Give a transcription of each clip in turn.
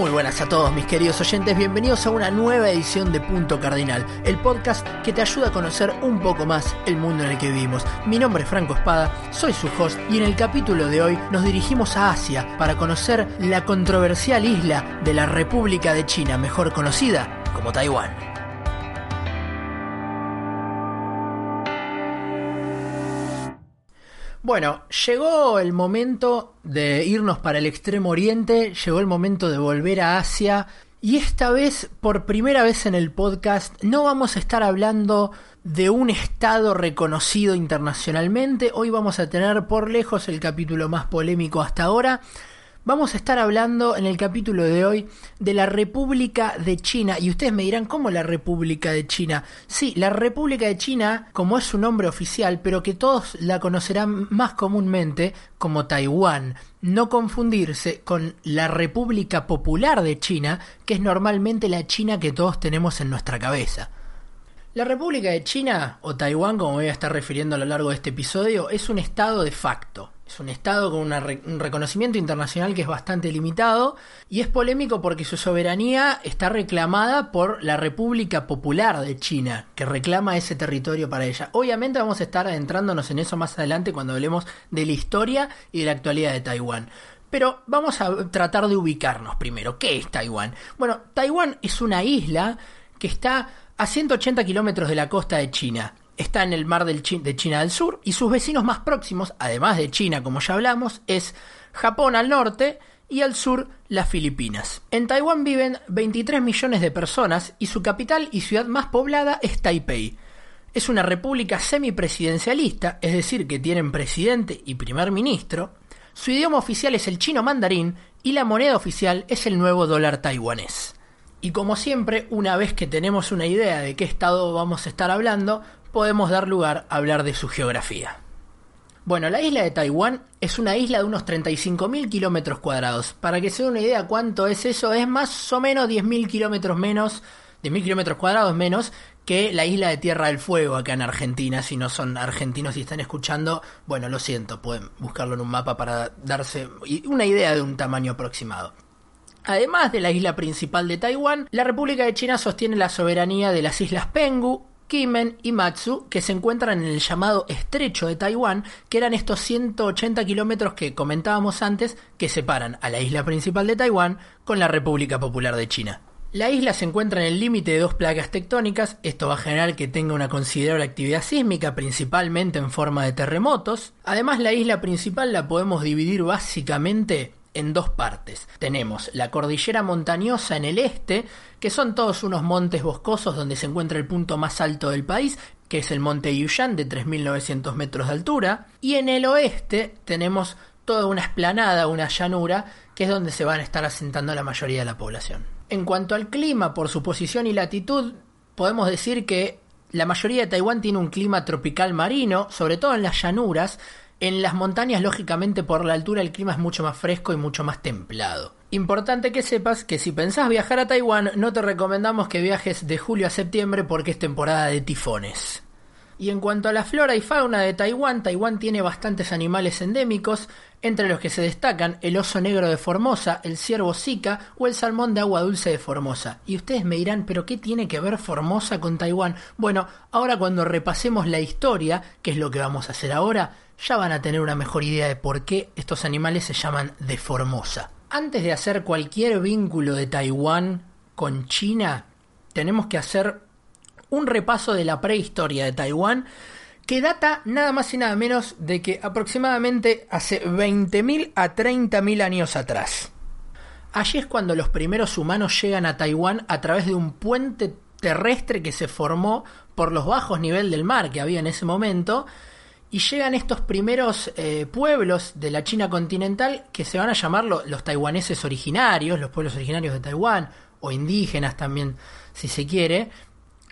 Muy buenas a todos mis queridos oyentes, bienvenidos a una nueva edición de Punto Cardinal, el podcast que te ayuda a conocer un poco más el mundo en el que vivimos. Mi nombre es Franco Espada, soy su host y en el capítulo de hoy nos dirigimos a Asia para conocer la controversial isla de la República de China, mejor conocida como Taiwán. Bueno, llegó el momento de irnos para el extremo oriente, llegó el momento de volver a Asia y esta vez, por primera vez en el podcast, no vamos a estar hablando de un estado reconocido internacionalmente, hoy vamos a tener por lejos el capítulo más polémico hasta ahora, Vamos a estar hablando en el capítulo de hoy de la República de China. Y ustedes me dirán, ¿cómo la República de China? Sí, la República de China, como es su nombre oficial, pero que todos la conocerán más comúnmente como Taiwán. No confundirse con la República Popular de China, que es normalmente la China que todos tenemos en nuestra cabeza. La República de China, o Taiwán, como voy a estar refiriendo a lo largo de este episodio, es un estado de facto es un Estado con un reconocimiento internacional que es bastante limitado y es polémico porque su soberanía está reclamada por la República Popular de China, que reclama ese territorio para ella. Obviamente vamos a estar adentrándonos en eso más adelante cuando hablemos de la historia y de la actualidad de Taiwán. Pero vamos a tratar de ubicarnos primero. ¿Qué es Taiwán? Bueno, Taiwán es una isla que está a 180 kilómetros de la costa de China está en el mar de China del Sur y sus vecinos más próximos, además de China como ya hablamos, es Japón al norte y al sur las Filipinas. En Taiwán viven 23 millones de personas y su capital y ciudad más poblada es Taipei. Es una república semipresidencialista, es decir, que tienen presidente y primer ministro. Su idioma oficial es el chino mandarín y la moneda oficial es el nuevo dólar taiwanés. Y como siempre, una vez que tenemos una idea de qué estado vamos a estar hablando, podemos dar lugar a hablar de su geografía. Bueno, la isla de Taiwán es una isla de unos 35.000 kilómetros cuadrados. Para que se den una idea cuánto es eso, es más o menos 10.000 kilómetros menos, 10.000 kilómetros cuadrados menos que la isla de Tierra del Fuego acá en Argentina. Si no son argentinos y están escuchando, bueno, lo siento, pueden buscarlo en un mapa para darse una idea de un tamaño aproximado. Además de la isla principal de Taiwán, la República de China sostiene la soberanía de las islas Penghu, Kimen y Matsu, que se encuentran en el llamado Estrecho de Taiwán, que eran estos 180 kilómetros que comentábamos antes que separan a la isla principal de Taiwán con la República Popular de China. La isla se encuentra en el límite de dos placas tectónicas, esto va a generar que tenga una considerable actividad sísmica, principalmente en forma de terremotos. Además, la isla principal la podemos dividir básicamente en dos partes. Tenemos la cordillera montañosa en el este, que son todos unos montes boscosos donde se encuentra el punto más alto del país, que es el monte Yushan de 3.900 metros de altura, y en el oeste tenemos toda una esplanada, una llanura, que es donde se van a estar asentando la mayoría de la población. En cuanto al clima, por su posición y latitud, podemos decir que la mayoría de Taiwán tiene un clima tropical marino, sobre todo en las llanuras, en las montañas, lógicamente, por la altura el clima es mucho más fresco y mucho más templado. Importante que sepas que si pensás viajar a Taiwán, no te recomendamos que viajes de julio a septiembre porque es temporada de tifones. Y en cuanto a la flora y fauna de Taiwán, Taiwán tiene bastantes animales endémicos, entre los que se destacan el oso negro de Formosa, el ciervo zika o el salmón de agua dulce de Formosa. Y ustedes me dirán, ¿pero qué tiene que ver Formosa con Taiwán? Bueno, ahora cuando repasemos la historia, que es lo que vamos a hacer ahora, ya van a tener una mejor idea de por qué estos animales se llaman de Formosa. Antes de hacer cualquier vínculo de Taiwán con China, tenemos que hacer un repaso de la prehistoria de Taiwán que data nada más y nada menos de que aproximadamente hace 20.000 a 30.000 años atrás. Allí es cuando los primeros humanos llegan a Taiwán a través de un puente terrestre que se formó por los bajos niveles del mar que había en ese momento y llegan estos primeros eh, pueblos de la China continental que se van a llamar los taiwaneses originarios, los pueblos originarios de Taiwán, o indígenas también, si se quiere,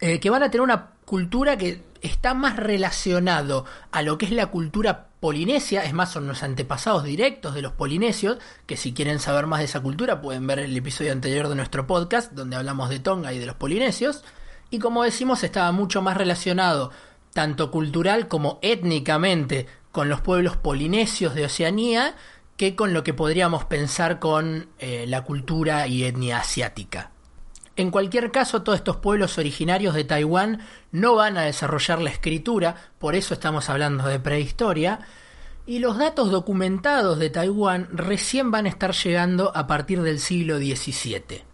eh, que van a tener una cultura que está más relacionado a lo que es la cultura polinesia, es más, son los antepasados directos de los polinesios, que si quieren saber más de esa cultura pueden ver el episodio anterior de nuestro podcast, donde hablamos de Tonga y de los polinesios, y como decimos, estaba mucho más relacionado tanto cultural como étnicamente con los pueblos polinesios de Oceanía que con lo que podríamos pensar con eh, la cultura y etnia asiática. En cualquier caso, todos estos pueblos originarios de Taiwán no van a desarrollar la escritura, por eso estamos hablando de prehistoria, y los datos documentados de Taiwán recién van a estar llegando a partir del siglo XVII.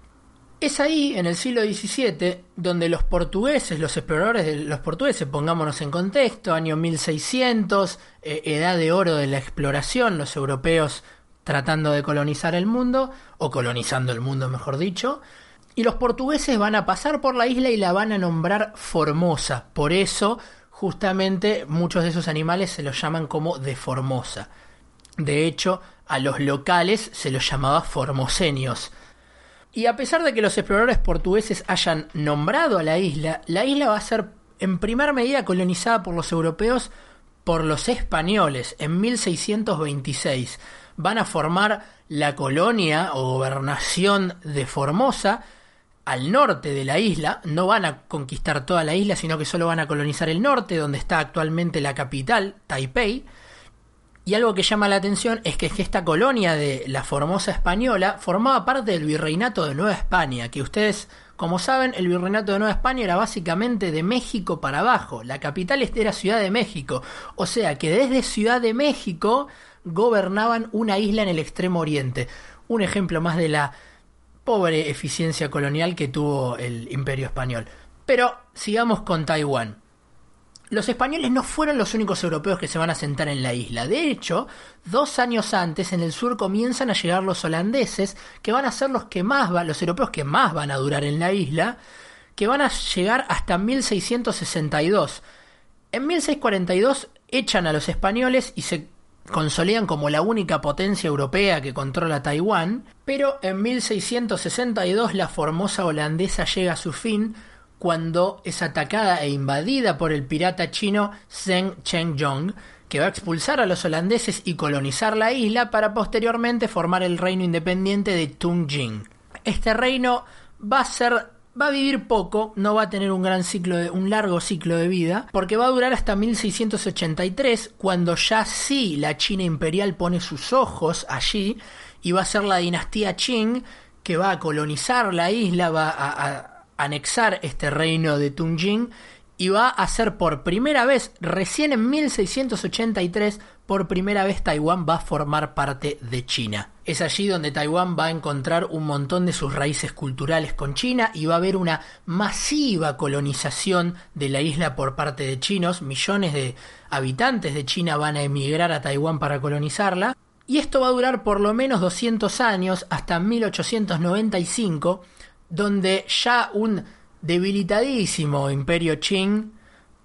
Es ahí, en el siglo XVII, donde los portugueses, los exploradores de los portugueses, pongámonos en contexto, año 1600, eh, edad de oro de la exploración, los europeos tratando de colonizar el mundo, o colonizando el mundo mejor dicho, y los portugueses van a pasar por la isla y la van a nombrar Formosa. Por eso, justamente, muchos de esos animales se los llaman como de Formosa. De hecho, a los locales se los llamaba formosenios. Y a pesar de que los exploradores portugueses hayan nombrado a la isla, la isla va a ser en primer medida colonizada por los europeos por los españoles en 1626. Van a formar la colonia o gobernación de Formosa al norte de la isla, no van a conquistar toda la isla, sino que solo van a colonizar el norte, donde está actualmente la capital, Taipei. Y algo que llama la atención es que esta colonia de la Formosa española formaba parte del virreinato de Nueva España, que ustedes, como saben, el virreinato de Nueva España era básicamente de México para abajo, la capital era Ciudad de México, o sea que desde Ciudad de México gobernaban una isla en el extremo oriente. Un ejemplo más de la pobre eficiencia colonial que tuvo el imperio español. Pero sigamos con Taiwán. Los españoles no fueron los únicos europeos que se van a sentar en la isla. De hecho, dos años antes en el sur comienzan a llegar los holandeses, que van a ser los que más los europeos que más van a durar en la isla, que van a llegar hasta 1662. En 1642 echan a los españoles y se consolidan como la única potencia europea que controla Taiwán, pero en 1662 la formosa holandesa llega a su fin cuando es atacada e invadida por el pirata chino Zheng Chengyong, que va a expulsar a los holandeses y colonizar la isla para posteriormente formar el reino independiente de Tungjing. Este reino va a ser va a vivir poco, no va a tener un gran ciclo de, un largo ciclo de vida, porque va a durar hasta 1683, cuando ya sí la China imperial pone sus ojos allí y va a ser la dinastía Qing que va a colonizar la isla, va a, anexar este reino de Tungjing y va a ser por primera vez, recién en 1683, por primera vez Taiwán va a formar parte de China. Es allí donde Taiwán va a encontrar un montón de sus raíces culturales con China y va a haber una masiva colonización de la isla por parte de chinos. Millones de habitantes de China van a emigrar a Taiwán para colonizarla. Y esto va a durar por lo menos 200 años hasta 1895, donde ya un debilitadísimo imperio Qing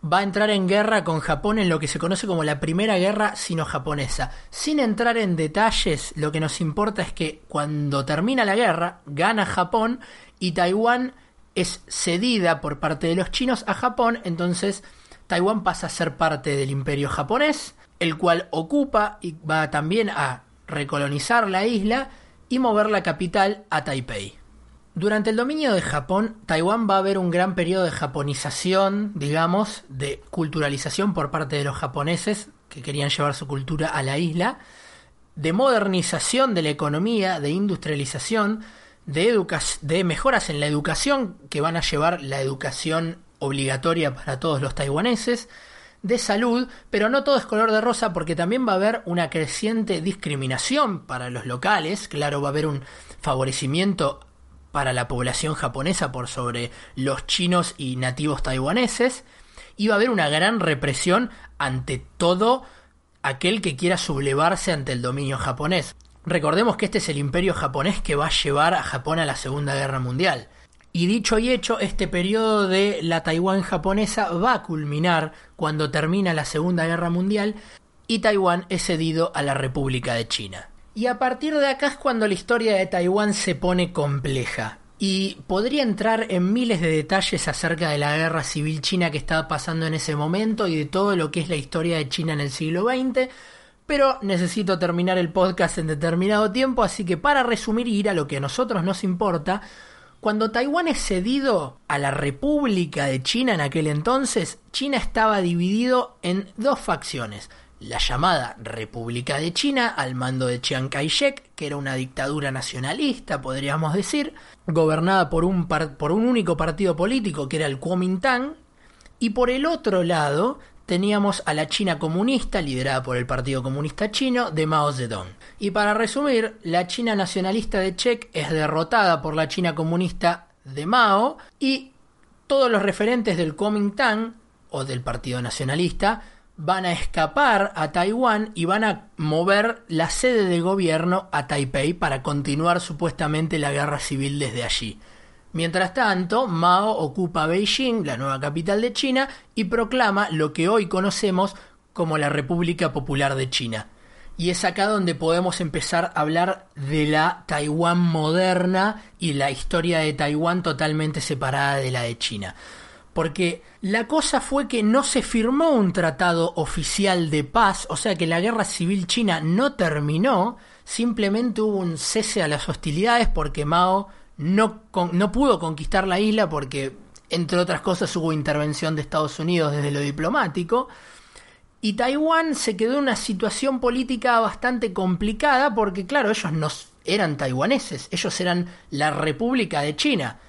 va a entrar en guerra con Japón en lo que se conoce como la Primera Guerra Sino-Japonesa. Sin entrar en detalles, lo que nos importa es que cuando termina la guerra, gana Japón y Taiwán es cedida por parte de los chinos a Japón, entonces Taiwán pasa a ser parte del imperio japonés, el cual ocupa y va también a recolonizar la isla y mover la capital a Taipei. Durante el dominio de Japón, Taiwán va a haber un gran periodo de japonización, digamos, de culturalización por parte de los japoneses que querían llevar su cultura a la isla, de modernización de la economía, de industrialización, de, de mejoras en la educación que van a llevar la educación obligatoria para todos los taiwaneses, de salud, pero no todo es color de rosa porque también va a haber una creciente discriminación para los locales, claro, va a haber un favorecimiento para la población japonesa por sobre los chinos y nativos taiwaneses, iba a haber una gran represión ante todo aquel que quiera sublevarse ante el dominio japonés. Recordemos que este es el imperio japonés que va a llevar a Japón a la Segunda Guerra Mundial. Y dicho y hecho, este periodo de la Taiwán japonesa va a culminar cuando termina la Segunda Guerra Mundial y Taiwán es cedido a la República de China. Y a partir de acá es cuando la historia de Taiwán se pone compleja. Y podría entrar en miles de detalles acerca de la guerra civil china que estaba pasando en ese momento y de todo lo que es la historia de China en el siglo XX, pero necesito terminar el podcast en determinado tiempo, así que para resumir y ir a lo que a nosotros nos importa, cuando Taiwán es cedido a la República de China en aquel entonces, China estaba dividido en dos facciones la llamada República de China al mando de Chiang Kai-shek, que era una dictadura nacionalista, podríamos decir, gobernada por un, por un único partido político, que era el Kuomintang, y por el otro lado teníamos a la China comunista, liderada por el Partido Comunista Chino, de Mao Zedong. Y para resumir, la China nacionalista de Chek es derrotada por la China comunista de Mao y todos los referentes del Kuomintang o del Partido Nacionalista van a escapar a Taiwán y van a mover la sede de gobierno a Taipei para continuar supuestamente la guerra civil desde allí. Mientras tanto, Mao ocupa Beijing, la nueva capital de China, y proclama lo que hoy conocemos como la República Popular de China. Y es acá donde podemos empezar a hablar de la Taiwán moderna y la historia de Taiwán totalmente separada de la de China porque la cosa fue que no se firmó un tratado oficial de paz, o sea que la guerra civil china no terminó, simplemente hubo un cese a las hostilidades porque Mao no, no pudo conquistar la isla porque, entre otras cosas, hubo intervención de Estados Unidos desde lo diplomático. Y Taiwán se quedó en una situación política bastante complicada porque, claro, ellos no eran taiwaneses, ellos eran la República de China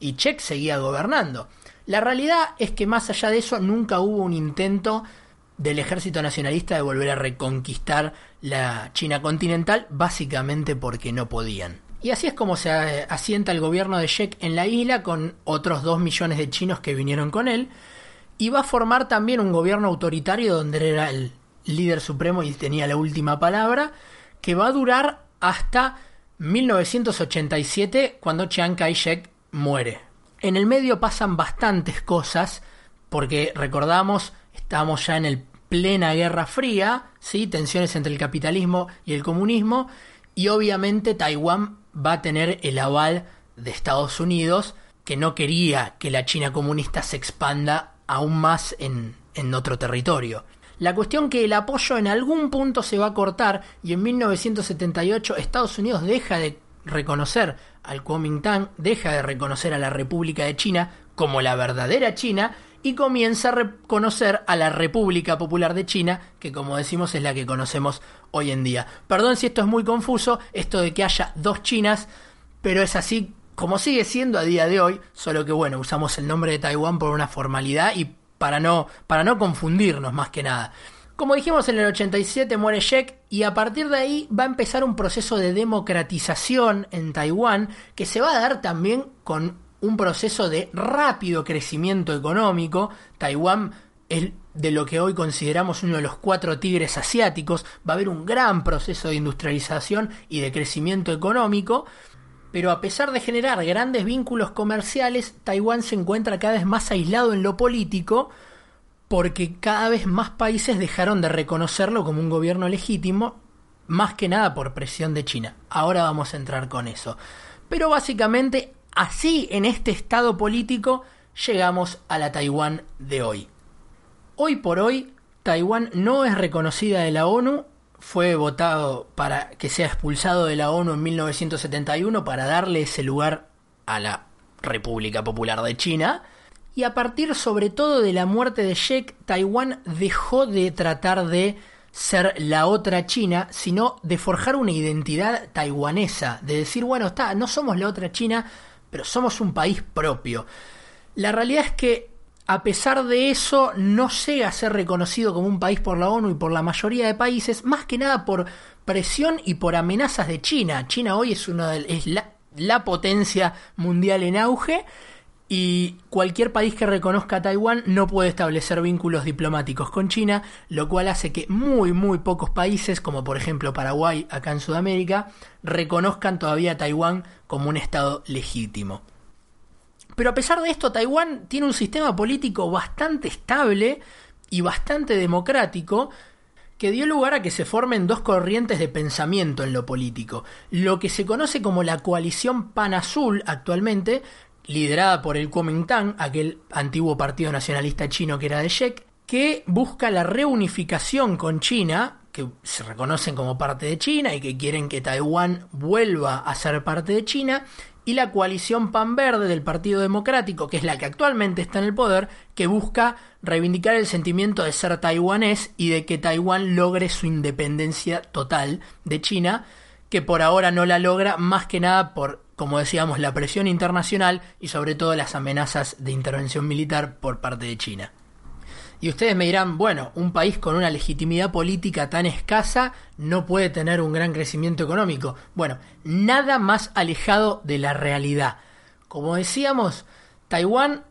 y Chek seguía gobernando. La realidad es que más allá de eso nunca hubo un intento del ejército nacionalista de volver a reconquistar la China continental, básicamente porque no podían. Y así es como se asienta el gobierno de Sheik en la isla con otros dos millones de chinos que vinieron con él. Y va a formar también un gobierno autoritario donde era el líder supremo y tenía la última palabra, que va a durar hasta 1987 cuando Chiang Kai-shek muere. En el medio pasan bastantes cosas, porque recordamos, estamos ya en el plena Guerra Fría, ¿sí? tensiones entre el capitalismo y el comunismo, y obviamente Taiwán va a tener el aval de Estados Unidos, que no quería que la China comunista se expanda aún más en, en otro territorio. La cuestión que el apoyo en algún punto se va a cortar y en 1978 Estados Unidos deja de reconocer al Kuomintang, deja de reconocer a la República de China como la verdadera China y comienza a reconocer a la República Popular de China, que como decimos es la que conocemos hoy en día. Perdón si esto es muy confuso, esto de que haya dos Chinas, pero es así como sigue siendo a día de hoy, solo que bueno, usamos el nombre de Taiwán por una formalidad y para no, para no confundirnos más que nada. Como dijimos en el 87 muere y a partir de ahí va a empezar un proceso de democratización en Taiwán que se va a dar también con un proceso de rápido crecimiento económico. Taiwán es de lo que hoy consideramos uno de los cuatro tigres asiáticos. Va a haber un gran proceso de industrialización y de crecimiento económico. Pero a pesar de generar grandes vínculos comerciales, Taiwán se encuentra cada vez más aislado en lo político porque cada vez más países dejaron de reconocerlo como un gobierno legítimo, más que nada por presión de China. Ahora vamos a entrar con eso. Pero básicamente, así en este estado político, llegamos a la Taiwán de hoy. Hoy por hoy, Taiwán no es reconocida de la ONU, fue votado para que sea expulsado de la ONU en 1971 para darle ese lugar a la República Popular de China, y a partir sobre todo de la muerte de Sheik, Taiwán dejó de tratar de ser la otra China, sino de forjar una identidad taiwanesa, de decir, bueno, está, no somos la otra China, pero somos un país propio. La realidad es que a pesar de eso no llega a ser reconocido como un país por la ONU y por la mayoría de países, más que nada por presión y por amenazas de China. China hoy es una es la potencia mundial en auge y cualquier país que reconozca a Taiwán no puede establecer vínculos diplomáticos con China, lo cual hace que muy muy pocos países, como por ejemplo Paraguay acá en Sudamérica, reconozcan todavía a Taiwán como un estado legítimo. Pero a pesar de esto, Taiwán tiene un sistema político bastante estable y bastante democrático, que dio lugar a que se formen dos corrientes de pensamiento en lo político. Lo que se conoce como la coalición pan-azul actualmente, liderada por el Kuomintang, aquel antiguo partido nacionalista chino que era de Sheik, que busca la reunificación con China, que se reconocen como parte de China y que quieren que Taiwán vuelva a ser parte de China, y la coalición pan verde del Partido Democrático, que es la que actualmente está en el poder, que busca reivindicar el sentimiento de ser taiwanés y de que Taiwán logre su independencia total de China, que por ahora no la logra más que nada por, como decíamos, la presión internacional y sobre todo las amenazas de intervención militar por parte de China. Y ustedes me dirán, bueno, un país con una legitimidad política tan escasa no puede tener un gran crecimiento económico. Bueno, nada más alejado de la realidad. Como decíamos, Taiwán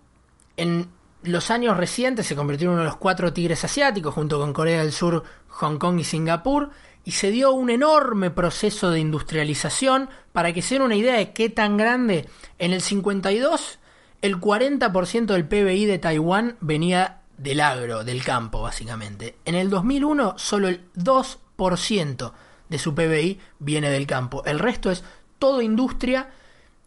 en los años recientes se convirtió en uno de los cuatro tigres asiáticos junto con Corea del Sur, Hong Kong y Singapur y se dio un enorme proceso de industrialización. Para que se den una idea de qué tan grande, en el 52 el 40% del PBI de Taiwán venía del agro, del campo básicamente. En el 2001 solo el 2% de su PBI viene del campo. El resto es todo industria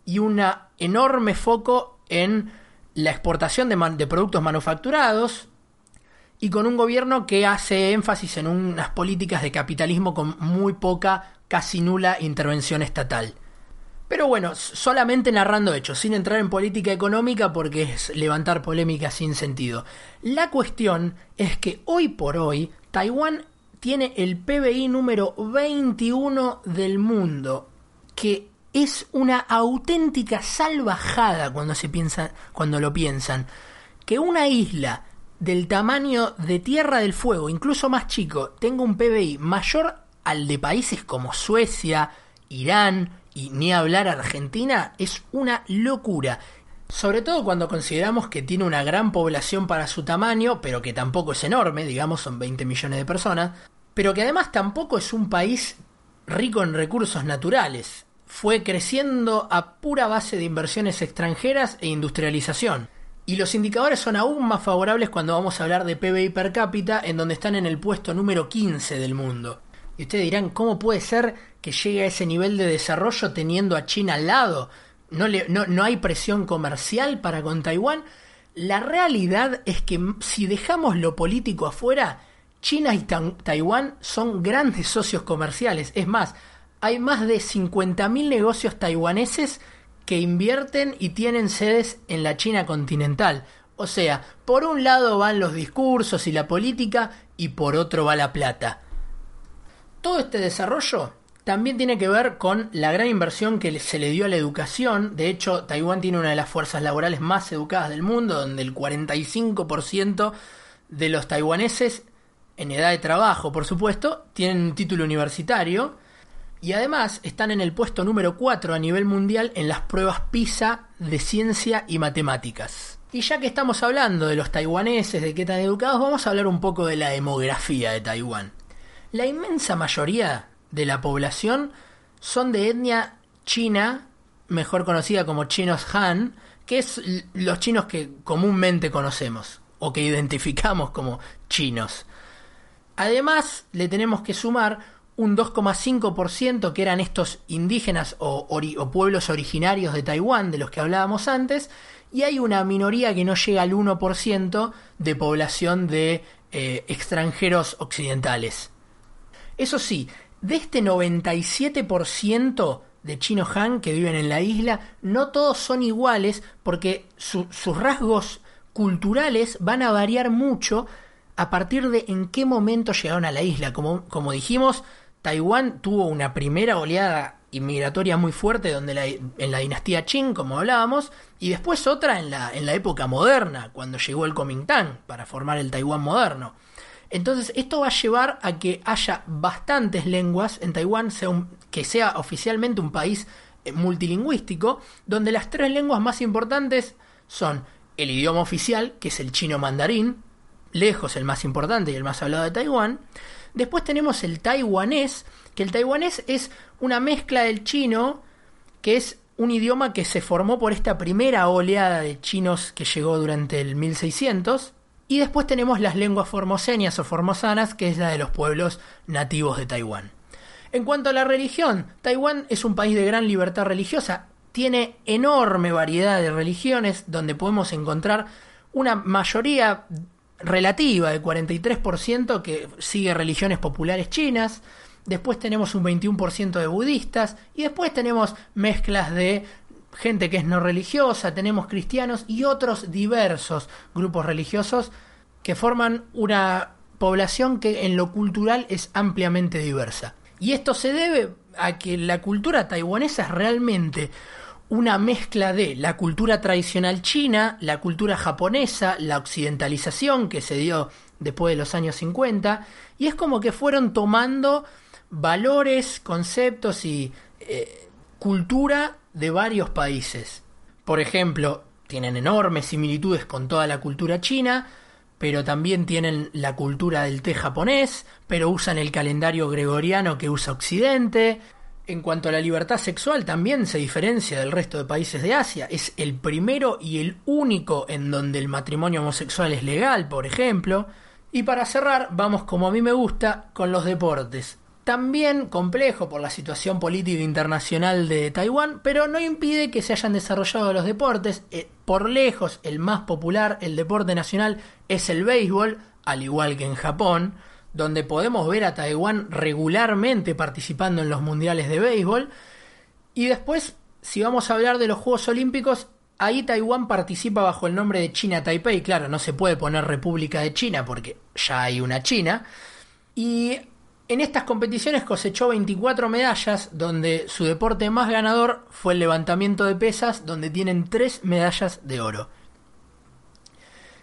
y un enorme foco en la exportación de, de productos manufacturados y con un gobierno que hace énfasis en unas políticas de capitalismo con muy poca, casi nula intervención estatal. Pero bueno, solamente narrando hechos, sin entrar en política económica porque es levantar polémica sin sentido. La cuestión es que hoy por hoy Taiwán tiene el PBI número 21 del mundo, que es una auténtica salvajada cuando se piensa, cuando lo piensan, que una isla del tamaño de Tierra del Fuego, incluso más chico, tenga un PBI mayor al de países como Suecia, Irán, y ni hablar Argentina es una locura. Sobre todo cuando consideramos que tiene una gran población para su tamaño, pero que tampoco es enorme, digamos, son 20 millones de personas, pero que además tampoco es un país rico en recursos naturales. Fue creciendo a pura base de inversiones extranjeras e industrialización. Y los indicadores son aún más favorables cuando vamos a hablar de PBI per cápita, en donde están en el puesto número 15 del mundo. Y ustedes dirán, ¿cómo puede ser que llegue a ese nivel de desarrollo teniendo a China al lado? ¿No, no, hay presión comercial para con Taiwán? La realidad es que si dejamos lo político afuera, China y Taiwán son grandes socios comerciales. Es más, hay más de 50.000 negocios taiwaneses que invierten y tienen sedes en la China continental. O sea, por un lado van los discursos y la política y por otro va la plata. Todo este desarrollo también tiene que ver con la gran inversión que se le dio a la educación. De hecho, Taiwán tiene una de las fuerzas laborales más educadas del mundo, donde el 45% de los taiwaneses en edad de trabajo, por supuesto, tienen un título universitario y además están en el puesto número 4 a nivel mundial en las pruebas PISA de ciencia y matemáticas. Y ya que estamos hablando de los taiwaneses, de qué tan educados, vamos a hablar un poco de la demografía de Taiwán. La inmensa mayoría de la población son de etnia china, mejor conocida como chinos Han, que es los chinos que comúnmente conocemos o que identificamos como chinos. Además, le tenemos que sumar un 2,5% que eran estos indígenas o, pueblos originarios de Taiwán, de los que hablábamos antes, y hay una minoría que no llega al 1% de población de eh, extranjeros occidentales. Eso sí, de este 97% de chino Han que viven en la isla, no todos son iguales porque sus rasgos culturales van a variar mucho a partir de en qué momento llegaron a la isla. Como, como dijimos, Taiwán tuvo una primera oleada inmigratoria muy fuerte donde en la dinastía Qing, como hablábamos, y después otra en la, en la época moderna, cuando llegó el Kuomintang para formar el Taiwán moderno. Entonces, esto va a llevar a que haya bastantes lenguas en Taiwán, que sea oficialmente un país eh, multilingüístico, donde las tres lenguas más importantes son el idioma oficial, que es el chino mandarín, lejos el más importante y el más hablado de Taiwán. Después tenemos el taiwanés, que el taiwanés es una mezcla del chino, que es un idioma que se formó por esta primera oleada de chinos que llegó durante el 1600 y después tenemos las lenguas formosenias o formosanas, que es la de los pueblos nativos de Taiwán. En cuanto a la religión, Taiwán es un país de gran libertad religiosa, tiene enorme variedad de religiones donde podemos encontrar una mayoría relativa de 43% que sigue religiones populares chinas, después tenemos un 21% de budistas y después tenemos mezclas de gente que es no religiosa, tenemos cristianos y otros diversos grupos religiosos que forman una población que en lo cultural es ampliamente diversa. Y esto se debe a que la cultura taiwanesa es realmente una mezcla de la cultura tradicional china, la cultura japonesa, la occidentalización que se dio después de los años 50, y es como que fueron tomando valores, conceptos y eh, cultura de varios países. Por ejemplo, tienen enormes similitudes con toda la cultura china, pero también tienen la cultura del té japonés, pero usan el calendario gregoriano que usa Occidente. En cuanto a la libertad sexual, también se diferencia del resto de países de Asia. Es el primero y el único en donde el matrimonio homosexual es legal, por ejemplo. Y para cerrar, vamos como a mí me gusta, con los deportes también complejo por la situación política internacional de Taiwán, pero no impide que se hayan desarrollado los deportes. Eh, por lejos, el más popular, el deporte nacional, es el béisbol, al igual que en Japón, donde podemos ver a Taiwán regularmente participando en los mundiales de béisbol. Y después, si vamos a hablar de los Juegos Olímpicos, ahí Taiwán participa bajo el nombre de China Taipei. Claro, no se puede poner República de China porque ya hay una China. Y en estas competiciones cosechó 24 medallas, donde su deporte más ganador fue el levantamiento de pesas, donde tienen 3 medallas de oro.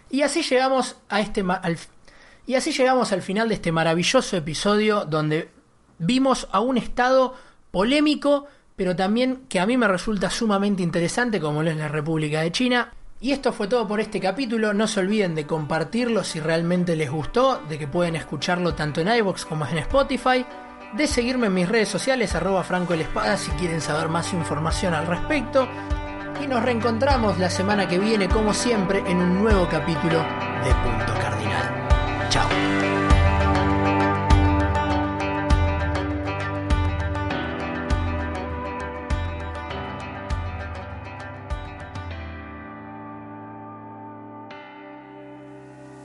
Y así llegamos a este y así llegamos al final de este maravilloso episodio donde vimos a un estado polémico, pero también que a mí me resulta sumamente interesante como lo es la República de China. Y esto fue todo por este capítulo. No se olviden de compartirlo si realmente les gustó, de que pueden escucharlo tanto en iVoox como en Spotify, de seguirme en mis redes sociales, arroba Franco el Espada, si quieren saber más información al respecto. Y nos reencontramos la semana que viene, como siempre, en un nuevo capítulo de Punto Cardinal. Ciao.